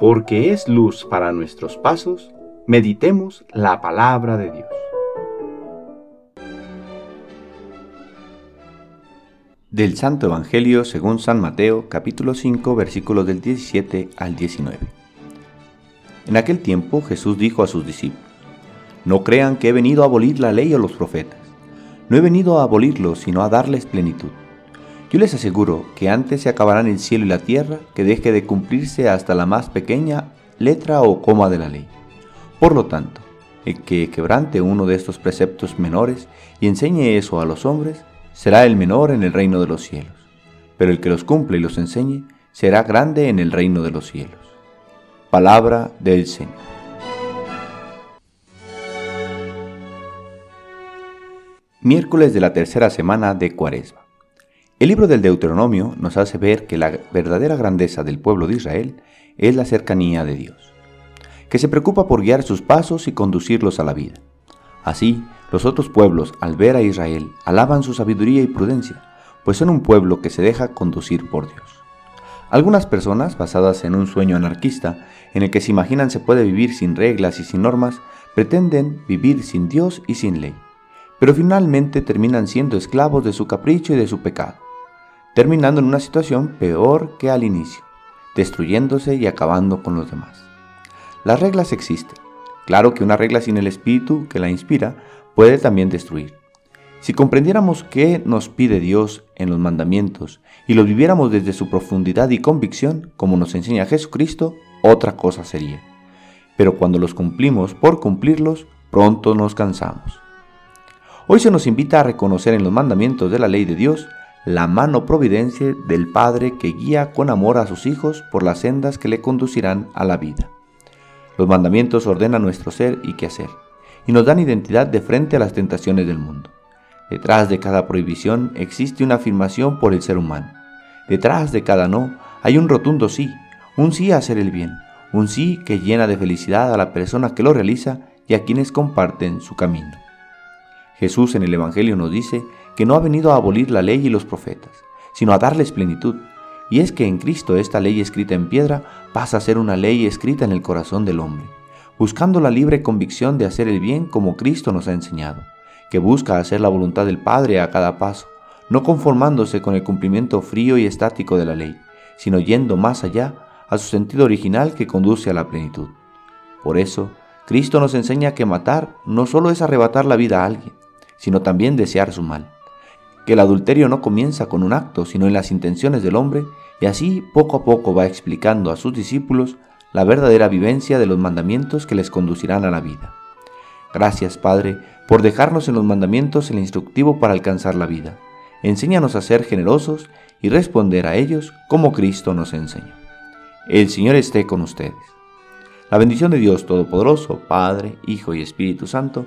porque es luz para nuestros pasos, meditemos la palabra de Dios. Del Santo Evangelio según San Mateo, capítulo 5, versículos del 17 al 19. En aquel tiempo Jesús dijo a sus discípulos, No crean que he venido a abolir la ley o los profetas. No he venido a abolirlos, sino a darles plenitud. Yo les aseguro que antes se acabarán el cielo y la tierra que deje de cumplirse hasta la más pequeña letra o coma de la ley. Por lo tanto, el que quebrante uno de estos preceptos menores y enseñe eso a los hombres, será el menor en el reino de los cielos. Pero el que los cumple y los enseñe, será grande en el reino de los cielos. Palabra del Señor. Miércoles de la tercera semana de Cuaresma. El libro del Deuteronomio nos hace ver que la verdadera grandeza del pueblo de Israel es la cercanía de Dios, que se preocupa por guiar sus pasos y conducirlos a la vida. Así, los otros pueblos, al ver a Israel, alaban su sabiduría y prudencia, pues son un pueblo que se deja conducir por Dios. Algunas personas, basadas en un sueño anarquista, en el que se imaginan se puede vivir sin reglas y sin normas, pretenden vivir sin Dios y sin ley, pero finalmente terminan siendo esclavos de su capricho y de su pecado terminando en una situación peor que al inicio, destruyéndose y acabando con los demás. Las reglas existen. Claro que una regla sin el espíritu que la inspira puede también destruir. Si comprendiéramos qué nos pide Dios en los mandamientos y los viviéramos desde su profundidad y convicción, como nos enseña Jesucristo, otra cosa sería. Pero cuando los cumplimos por cumplirlos, pronto nos cansamos. Hoy se nos invita a reconocer en los mandamientos de la ley de Dios la mano providencia del Padre que guía con amor a sus hijos por las sendas que le conducirán a la vida. Los mandamientos ordenan nuestro ser y quehacer, y nos dan identidad de frente a las tentaciones del mundo. Detrás de cada prohibición existe una afirmación por el ser humano. Detrás de cada no hay un rotundo sí, un sí a hacer el bien, un sí que llena de felicidad a la persona que lo realiza y a quienes comparten su camino. Jesús en el Evangelio nos dice que no ha venido a abolir la ley y los profetas, sino a darles plenitud. Y es que en Cristo esta ley escrita en piedra pasa a ser una ley escrita en el corazón del hombre, buscando la libre convicción de hacer el bien como Cristo nos ha enseñado, que busca hacer la voluntad del Padre a cada paso, no conformándose con el cumplimiento frío y estático de la ley, sino yendo más allá a su sentido original que conduce a la plenitud. Por eso, Cristo nos enseña que matar no solo es arrebatar la vida a alguien, sino también desear su mal. Que el adulterio no comienza con un acto, sino en las intenciones del hombre, y así poco a poco va explicando a sus discípulos la verdadera vivencia de los mandamientos que les conducirán a la vida. Gracias, Padre, por dejarnos en los mandamientos el instructivo para alcanzar la vida. Enséñanos a ser generosos y responder a ellos como Cristo nos enseñó. El Señor esté con ustedes. La bendición de Dios Todopoderoso, Padre, Hijo y Espíritu Santo,